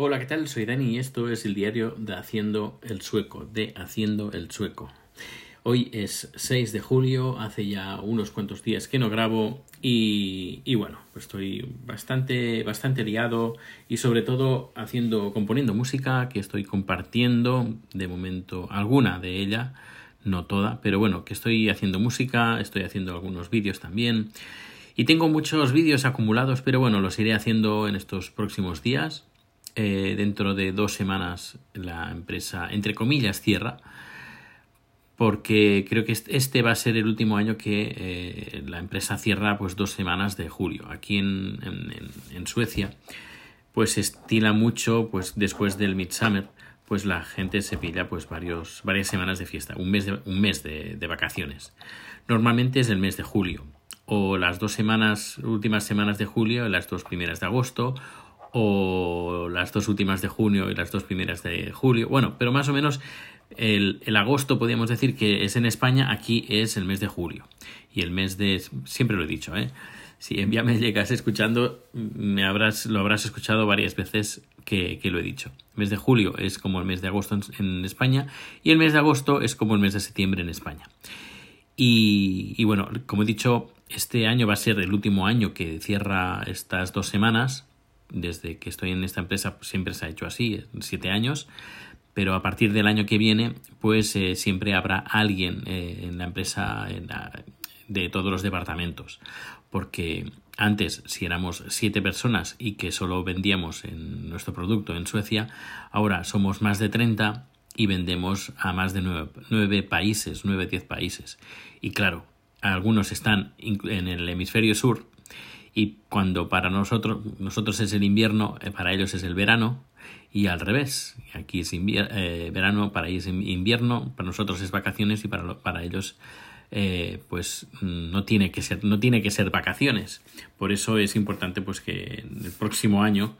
Hola, ¿qué tal? Soy Dani y esto es el diario de Haciendo el Sueco, de Haciendo el Sueco. Hoy es 6 de julio, hace ya unos cuantos días que no grabo y, bueno, pues estoy bastante, bastante liado y sobre todo haciendo, componiendo música que estoy compartiendo, de momento alguna de ella, no toda, pero bueno, que estoy haciendo música, estoy haciendo algunos vídeos también y tengo muchos vídeos acumulados, pero bueno, los iré haciendo en estos próximos días eh, dentro de dos semanas la empresa, entre comillas, cierra, porque creo que este va a ser el último año que eh, la empresa cierra pues dos semanas de julio. Aquí en, Suecia pues estila mucho pues después del Midsummer pues la gente se pilla pues varios, varias semanas de fiesta, un mes de, un mes de, vacaciones. Normalmente es el mes de julio o las dos semanas, últimas semanas de julio las dos primeras de agosto o las dos últimas de junio y las dos primeras de julio. Bueno, pero más o menos el, agosto podríamos decir que es en España, aquí es el mes de julio. Y el mes de... siempre lo he dicho, ¿eh? Si ya me llegas escuchando, me habrás, lo habrás escuchado varias veces que, lo he dicho. El mes de julio es como el mes de agosto en, España y el mes de agosto es como el mes de septiembre en España. Y, y bueno, como he dicho, este año va a ser el último año que cierra estas dos semanas desde que estoy en esta empresa siempre se ha hecho así, siete años, pero a partir del año que viene, pues eh, siempre habrá alguien eh, en la empresa de todos los departamentos, porque antes, si éramos siete personas y que solo vendíamos en nuestro producto en Suecia, ahora somos más de 30 y vendemos a más de nueve, nueve países, nueve, diez países. Y claro, algunos están en el hemisferio sur, y cuando para nosotros, nosotros es el invierno, eh, para ellos es el verano y al revés. Aquí es eh, verano, para ellos es invierno, para nosotros es vacaciones y para, para ellos eh, pues no tiene que ser no tiene que ser vacaciones. Por eso es importante pues que el próximo año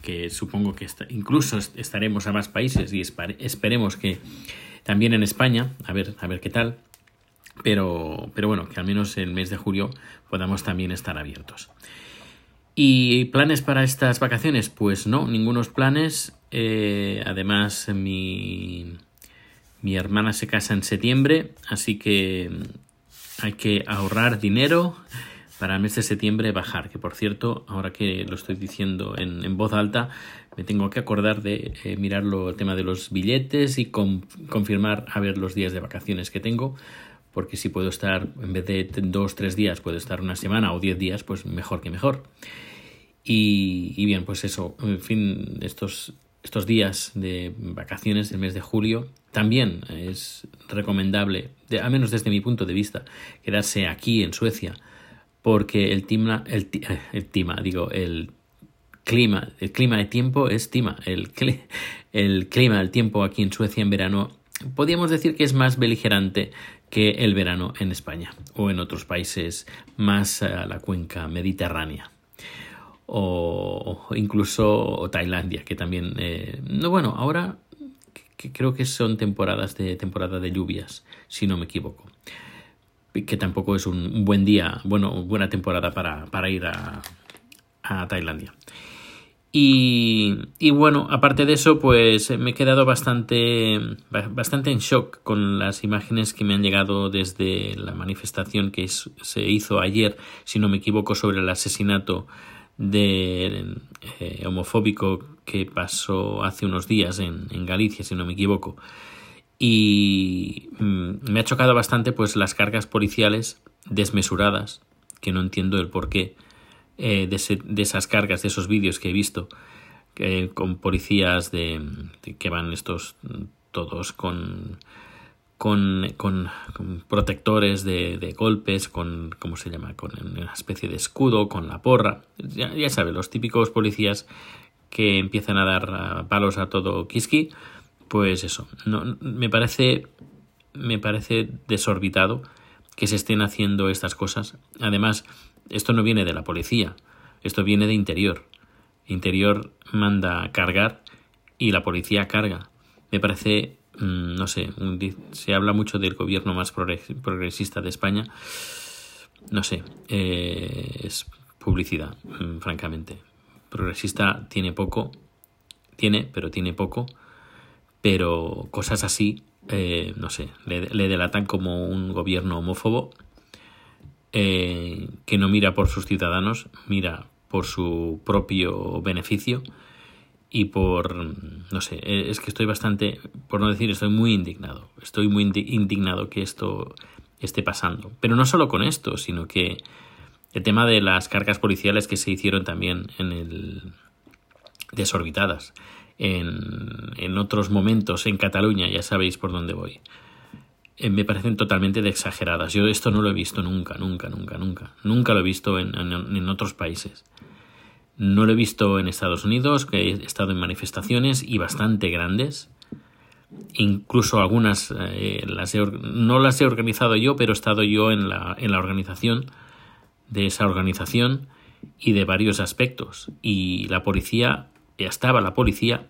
que supongo que incluso estaremos a más países y esperemos que también en España, a ver a ver qué tal pero, pero bueno, que al menos el mes de julio podamos también estar abiertos. ¿Y planes para estas vacaciones? Pues no, ningunos planes. Eh, además, mi, mi hermana se casa en septiembre, así que hay que ahorrar dinero para el mes de septiembre bajar. Que por cierto, ahora que lo estoy diciendo en, en voz alta, me tengo que acordar de eh, mirarlo el tema de los billetes y confirmar a ver los días de vacaciones que tengo porque si puedo estar, en vez de dos, tres días, puedo estar una semana o diez días, pues mejor que mejor. Y, bien, pues eso, en fin, estos, estos días de vacaciones del mes de julio también es recomendable, de, al menos desde mi punto de vista, quedarse aquí en Suecia, porque el clima, el, el clima, digo, el clima, el clima de tiempo es tima, el, el clima del tiempo aquí en Suecia en verano podríamos decir que es más beligerante que el verano en España o en otros países más a la cuenca mediterránea. O incluso Tailandia que también eh, no bueno ahora que creo que son temporadas de temporada de lluvias si no me equivoco. Que tampoco es un buen día bueno buena temporada para, para ir a, a Tailandia y, bueno, aparte de eso, pues me he quedado bastante, bastante en shock con las imágenes que me han llegado desde la manifestación que se hizo ayer, si no me equivoco, sobre el asesinato de eh, homofóbico que pasó hace unos días en, en, Galicia, si no me equivoco. Y mm, me ha chocado bastante pues las cargas policiales desmesuradas, que no entiendo el por qué eh, de, esas cargas, de esos vídeos que he visto con policías de, que van estos todos con con, con, protectores de, de, golpes, con, ¿cómo se llama? Con una especie de escudo, con la porra. Ya, ya sabe, los típicos policías que empiezan a dar palos a todo Kiski, pues eso, no, me parece, me parece desorbitado que se estén haciendo estas cosas. Además, esto no viene de la policía, esto viene de interior. Interior manda cargar y la policía carga. Me parece, mm, no sé, se habla mucho del gobierno más progresista de España. No sé, eh, es publicidad, mm, francamente. Progresista tiene poco, tiene, pero tiene poco, pero cosas así, eh, no sé, le, le, delatan como un gobierno homófobo eh, que no mira por sus ciudadanos, mira por su propio beneficio y por, no sé, eh, es que estoy bastante, por no decir, estoy muy indignado, estoy muy indignado que esto esté pasando. Pero no solo con esto, sino que el tema de las cargas policiales que se hicieron también en el desorbitadas en, en otros momentos en Cataluña, ya sabéis por dónde voy. Eh, me parecen totalmente de exageradas. Yo esto no lo he visto nunca, nunca, nunca, nunca. Nunca lo he visto en, en, otros países. No lo he visto en Estados Unidos, que he estado en manifestaciones y bastante grandes. Incluso algunas eh, las no las he organizado yo, pero he estado yo en la, en la organización de esa organización y de varios aspectos. Y la policía, ya estaba la policía,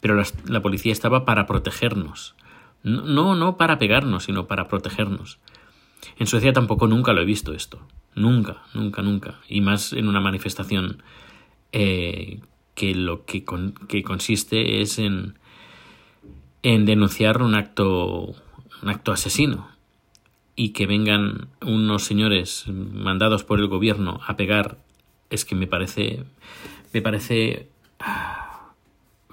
pero la, la policía estaba para protegernos no, no para pegarnos, sino para protegernos. En Suecia tampoco nunca lo he visto esto. Nunca, nunca, nunca. Y más en una manifestación eh, que lo que, que, consiste es en, en denunciar un acto, un acto asesino. Y que vengan unos señores mandados por el gobierno a pegar es que me parece. me parece.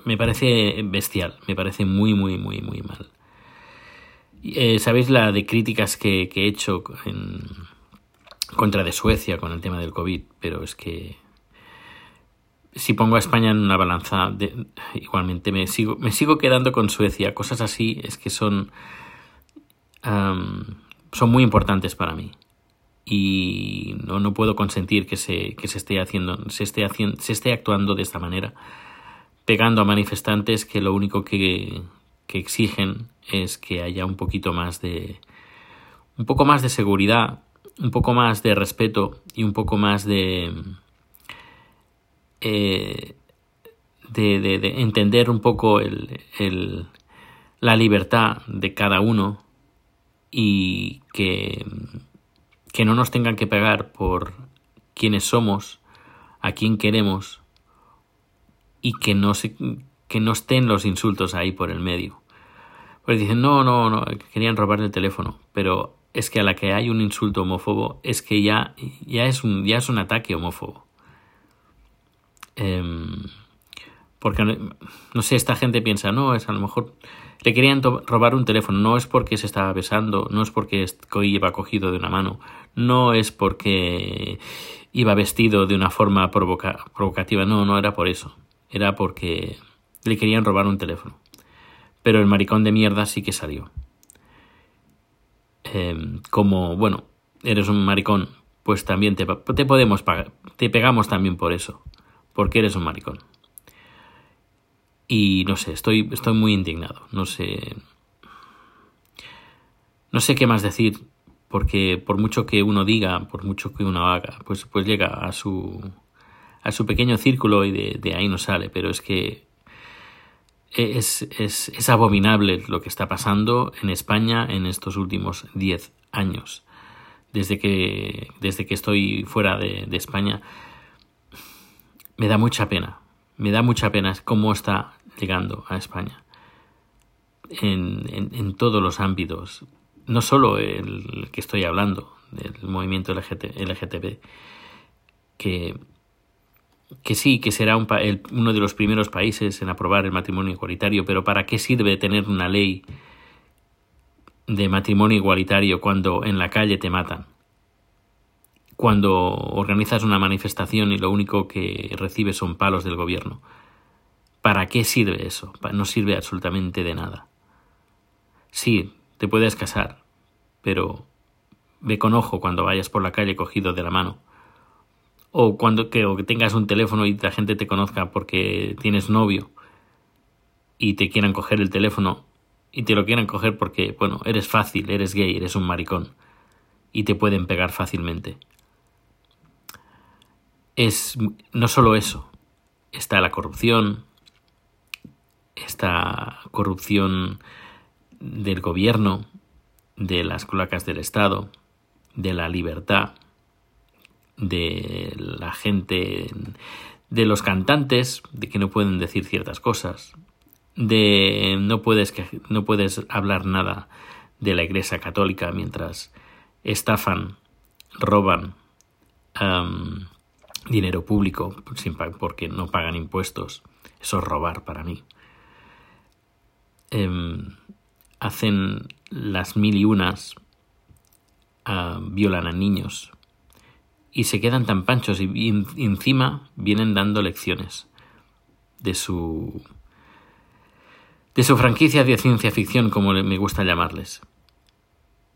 me parece bestial. Me parece muy, muy, muy, muy mal. Eh, Sabéis la de críticas que, he hecho en contra de Suecia con el tema del COVID, pero es que si pongo a España en una balanza, igualmente me sigo, me sigo quedando con Suecia. Cosas así es que son, son muy importantes para mí. Y no, no puedo consentir que se, que se esté haciendo, se esté haciendo, se esté actuando de esta manera, pegando a manifestantes que lo único que, que exigen es que haya un poquito más de un poco más de seguridad, un poco más de respeto y un poco más de eh, de, de, entender un poco el, el, la libertad de cada uno y que, que no nos tengan que pegar por quienes somos, a quién queremos y que no se, que no estén los insultos ahí por el medio. Pues dicen, no, no, no, querían robar el teléfono, pero es que a la que hay un insulto homófobo es que ya, ya, es, un, ya es un ataque homófobo. Em, porque, no sé, esta gente piensa, no, es a lo mejor le querían robar un teléfono, no es porque se estaba besando, no es porque iba cogido de una mano, no es porque iba vestido de una forma provocativa, no, no era por eso, era porque le querían robar un teléfono pero el maricón de mierda sí que salió. Em, como, bueno, eres un maricón, pues también te, te podemos pagar, te pegamos también por eso, porque eres un maricón. Y no sé, estoy, estoy muy indignado, no sé. No sé qué más decir, porque por mucho que uno diga, por mucho que uno haga, pues, pues llega a su, a su pequeño círculo y de, de ahí no sale, pero es que es, es, es, abominable lo que está pasando en España en estos últimos 10 años. Desde que, desde que estoy fuera de, de, España, me da mucha pena. Me da mucha pena cómo está llegando a España. En, en, todos los ámbitos. No solo el que estoy hablando, del movimiento LGT, LGTB, que que sí, que será un uno de los primeros países en aprobar el matrimonio igualitario, pero ¿para qué sirve tener una ley de matrimonio igualitario cuando en la calle te matan? Cuando organizas una manifestación y lo único que recibes son palos del gobierno. ¿Para qué sirve eso? No sirve absolutamente de nada. Sí, te puedes casar, pero ve con ojo cuando vayas por la calle cogido de la mano o cuando que, o que tengas un teléfono y la gente te conozca porque tienes novio y te quieran coger el teléfono y te lo quieran coger porque, bueno, eres fácil, eres gay, eres un maricón y te pueden pegar fácilmente. Es no solo eso, está la corrupción, esta corrupción del gobierno, de las cloacas del Estado, de la libertad, de la gente de los cantantes, de que no pueden decir ciertas cosas, de no puedes, no puedes hablar nada de la Iglesia Católica mientras estafan, roban dinero público porque no pagan impuestos. Eso es robar para mí. Em, hacen las mil y unas, violan a niños y se quedan tan panchos y, encima vienen dando lecciones de su de su franquicia de ciencia ficción como me gusta llamarles.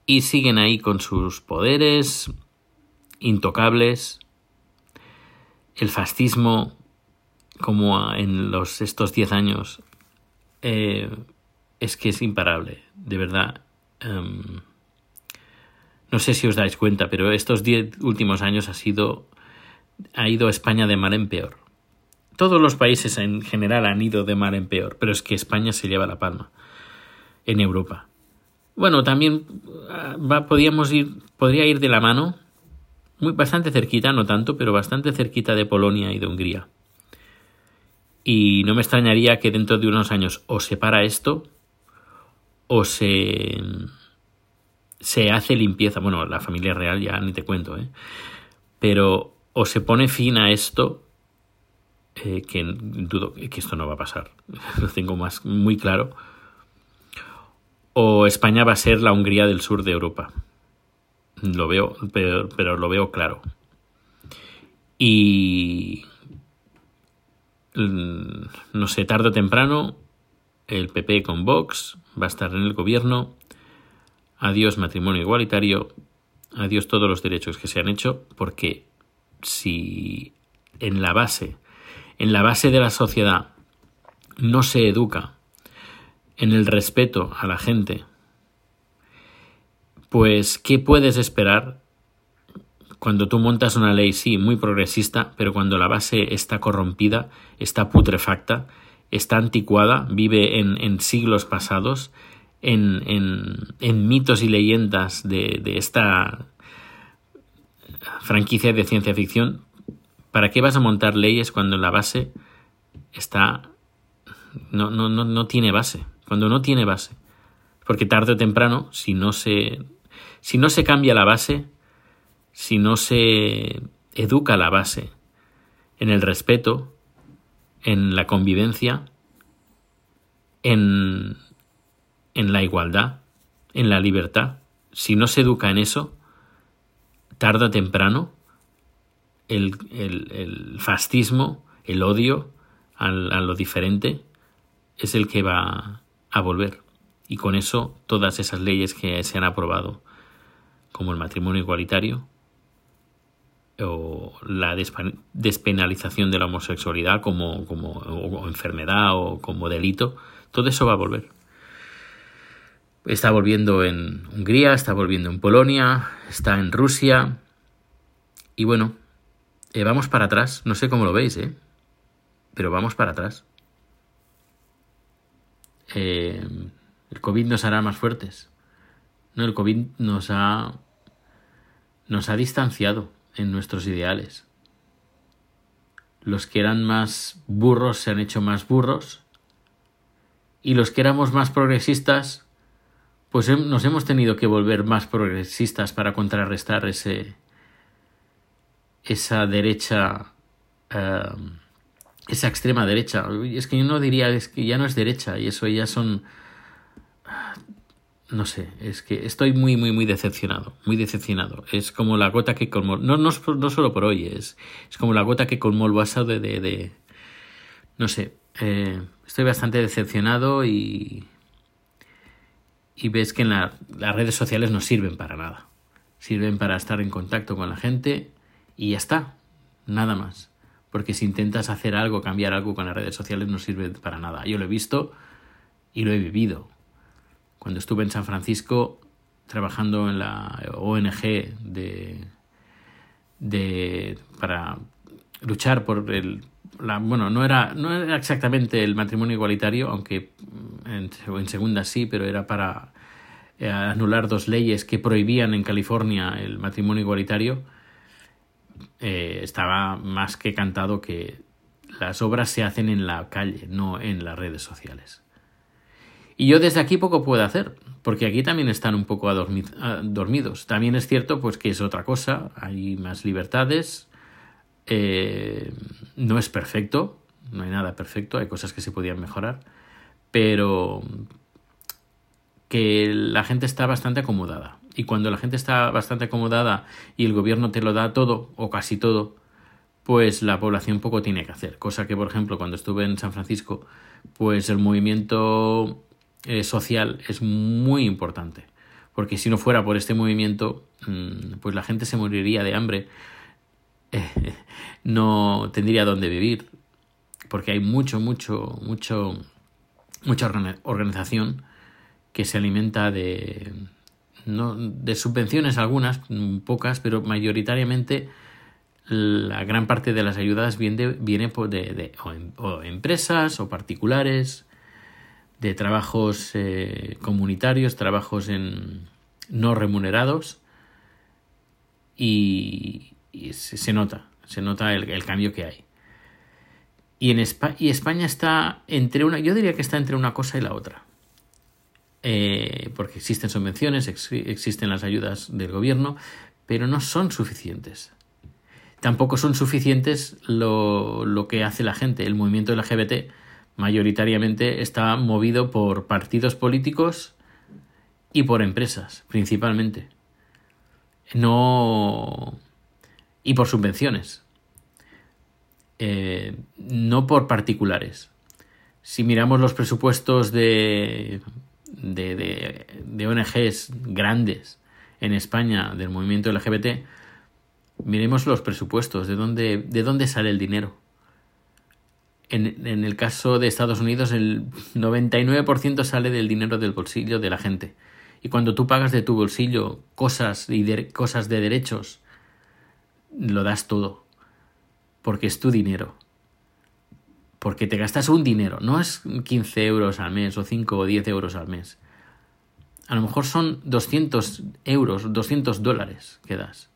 Y siguen ahí con sus poderes intocables. El fascismo como en los estos diez años eh, es que es imparable de verdad em, no sé si os dais cuenta, pero estos diez últimos años ha sido ha ido España de mal en peor. Todos los países en general han ido de mal en peor, pero es que España se lleva la palma en Europa. Bueno, también ah, va, podíamos ir, podría ir de la mano, muy bastante cerquita, no tanto, pero bastante cerquita de Polonia y de Hungría. Y no me extrañaría que dentro de unos años o se para esto o se se hace limpieza, bueno, la familia real ya ni te cuento, ¿eh? pero o se pone fin a esto, eh, que dudo que esto no va a pasar, lo tengo más muy claro, o España va a ser la Hungría del sur de Europa. Lo veo, pero, pero lo veo claro. Y mm, no sé, tarde o temprano, el PP con Vox va a estar en el gobierno adiós matrimonio igualitario, adiós todos los derechos que se han hecho, porque si en la base, en la base de la sociedad no se educa en el respeto a la gente, pues ¿qué puedes esperar cuando tú montas una ley, sí, muy progresista, pero cuando la base está corrompida, está putrefacta, está anticuada, vive en, en siglos pasados, en, en, mitos y leyendas de, de, esta franquicia de ciencia ficción, ¿para qué vas a montar leyes cuando la base está no, no, no, no tiene base? Cuando no tiene base. Porque tarde o temprano, si no se, si no se cambia la base, si no se educa la base en el respeto, en la convivencia, en en la igualdad, en la libertad, si no se educa en eso, tarde o temprano, el, el, fascismo, el odio a lo diferente, es el que va a volver. Y con eso todas esas leyes que se han aprobado, como el matrimonio igualitario, o la despenalización de la homosexualidad como, como enfermedad o como delito, todo eso va a volver. Está volviendo en Hungría, está volviendo en Polonia, está en Rusia. Y bueno, eh, vamos para atrás. No sé cómo lo veis, ¿eh? Pero vamos para atrás. Eh, el COVID nos hará más fuertes. No, el COVID nos ha, nos ha distanciado en nuestros ideales. Los que eran más burros se han hecho más burros. Y los que éramos más progresistas pues nos hemos tenido que volver más progresistas para contrarrestar ese esa derecha em, esa extrema derecha. Es que yo no diría es que ya no es derecha y eso ya son no sé es que estoy muy muy muy decepcionado muy decepcionado. Es como la gota que colmó no no, solo por hoy es es como la gota que colmó el vaso de de, de no sé eh, estoy bastante decepcionado y y ves que en las redes sociales no sirven para nada. Sirven para estar en contacto con la gente y ya está, nada más. Porque si intentas hacer algo, cambiar algo con las redes sociales, no sirve para nada. Yo lo he visto y lo he vivido. Cuando estuve en San Francisco trabajando en la ONG de, de para luchar por el la, bueno no era no era exactamente el matrimonio igualitario aunque en, en segunda sí pero era para eh, anular dos leyes que prohibían en California el matrimonio igualitario, eh, estaba más que cantado que las obras se hacen en la calle, no en las redes sociales. Y yo desde aquí poco puedo hacer, porque aquí también están un poco dormidos. También es cierto pues que es otra cosa, hay más libertades, eh, no es perfecto, no hay nada perfecto, hay cosas que se podían mejorar, pero que la gente está bastante acomodada. Y cuando la gente está bastante acomodada y el gobierno te lo da todo, o casi todo, pues la población poco tiene que hacer. Cosa que, por ejemplo, cuando estuve en San Francisco, pues el movimiento eh, social es muy importante. Porque si no fuera por este movimiento, mm, pues la gente se moriría de hambre. no tendría dónde vivir. Porque hay mucho, mucho, mucho, mucha organización que se alimenta de, no, de subvenciones algunas, mm, pocas, pero mayoritariamente la gran parte de las ayudas viene, viene de, de o, empresas o particulares de trabajos eh, comunitarios, trabajos en, no remunerados y, se, nota, se nota el, cambio que hay. Y, en y España está entre una, yo diría que está entre una cosa y la otra. Eh, porque existen subvenciones, existen las ayudas del gobierno, pero no son suficientes. Tampoco son suficientes lo, lo que hace la gente, el movimiento LGBT mayoritariamente está movido por partidos políticos y por empresas, principalmente. No. Y por subvenciones. Eh, no por particulares. Si miramos los presupuestos de, de, de, ONGs grandes en España del movimiento LGBT, miremos los presupuestos, de dónde, de dónde sale el dinero en, el caso de Estados Unidos el 99% sale del dinero del bolsillo de la gente. Y cuando tú pagas de tu bolsillo cosas, y de, cosas de derechos, lo das todo. Porque es tu dinero. Porque te gastas un dinero. No es 15 euros al mes o 5 o 10 euros al mes. A lo mejor son 200 euros, 200 dólares que das.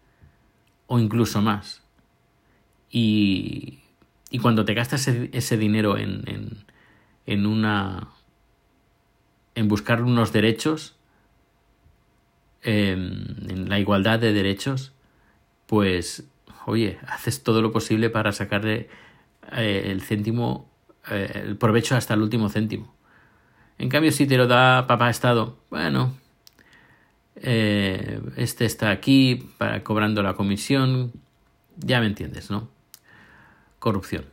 O incluso más. Y y cuando te gastas ese, dinero en, en, una. en buscar unos derechos, en, la igualdad de derechos, pues, oye, haces todo lo posible para sacarle eh, el céntimo, eh, el provecho hasta el último céntimo. En cambio, si te lo da papá Estado, bueno, eh, este está aquí para, cobrando la comisión, ya me entiendes, ¿no? corrupción.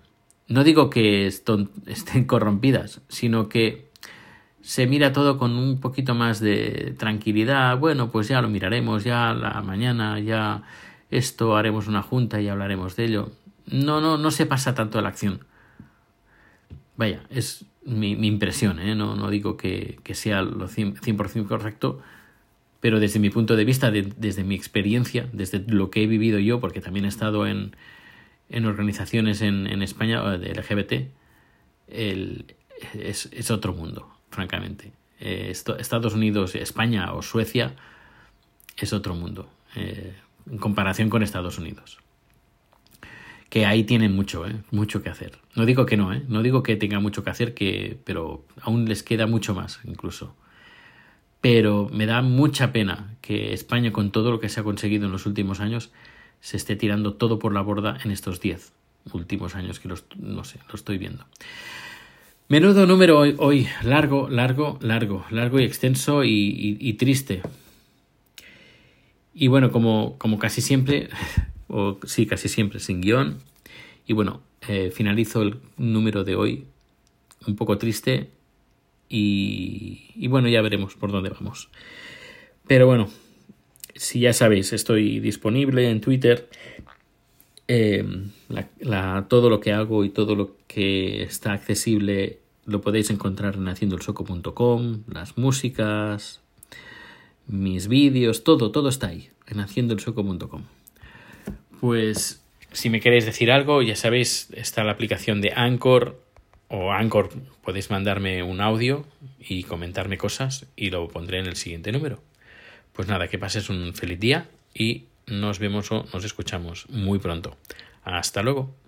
No digo que estén corrompidas, sino que se mira todo con un poquito más de tranquilidad. Bueno, pues ya lo miraremos, ya la mañana, ya esto haremos una junta y hablaremos de ello. No, no, no se pasa tanto a la acción. Vaya, es mi, impresión, ¿eh? no, no digo que, sea lo 100%, correcto, pero desde mi punto de vista, desde mi experiencia, desde lo que he vivido yo, porque también he estado en, en organizaciones en, en España de LGBT el, es, es, otro mundo, francamente. Eh, Estados Unidos, España o Suecia es otro mundo eh, en comparación con Estados Unidos. Que ahí tienen mucho, eh, mucho que hacer. No digo que no, eh, no digo que tenga mucho que hacer, que, pero aún les queda mucho más incluso. Pero me da mucha pena que España, con todo lo que se ha conseguido en los últimos años, se esté tirando todo por la borda en estos 10 últimos años que los, no sé, lo estoy viendo. Menudo número hoy, hoy, largo, largo, largo, largo y extenso y, triste. Y bueno, como, como casi siempre, o sí, casi siempre, sin guion. Y bueno, eh, finalizo el número de hoy un poco triste y, y bueno, ya veremos por dónde vamos. Pero bueno, si ya sabéis, estoy disponible en Twitter. Em, todo lo que hago y todo lo que está accesible lo podéis encontrar en haciendoelsoco.com, las músicas, mis vídeos, todo, todo está ahí, en haciendoelsoco.com. Pues si me queréis decir algo, ya sabéis, está la aplicación de Anchor o Anchor, podéis mandarme un audio y comentarme cosas y lo pondré en el siguiente número. Pues nada, que pases un feliz día y nos vemos o nos escuchamos muy pronto. Hasta luego.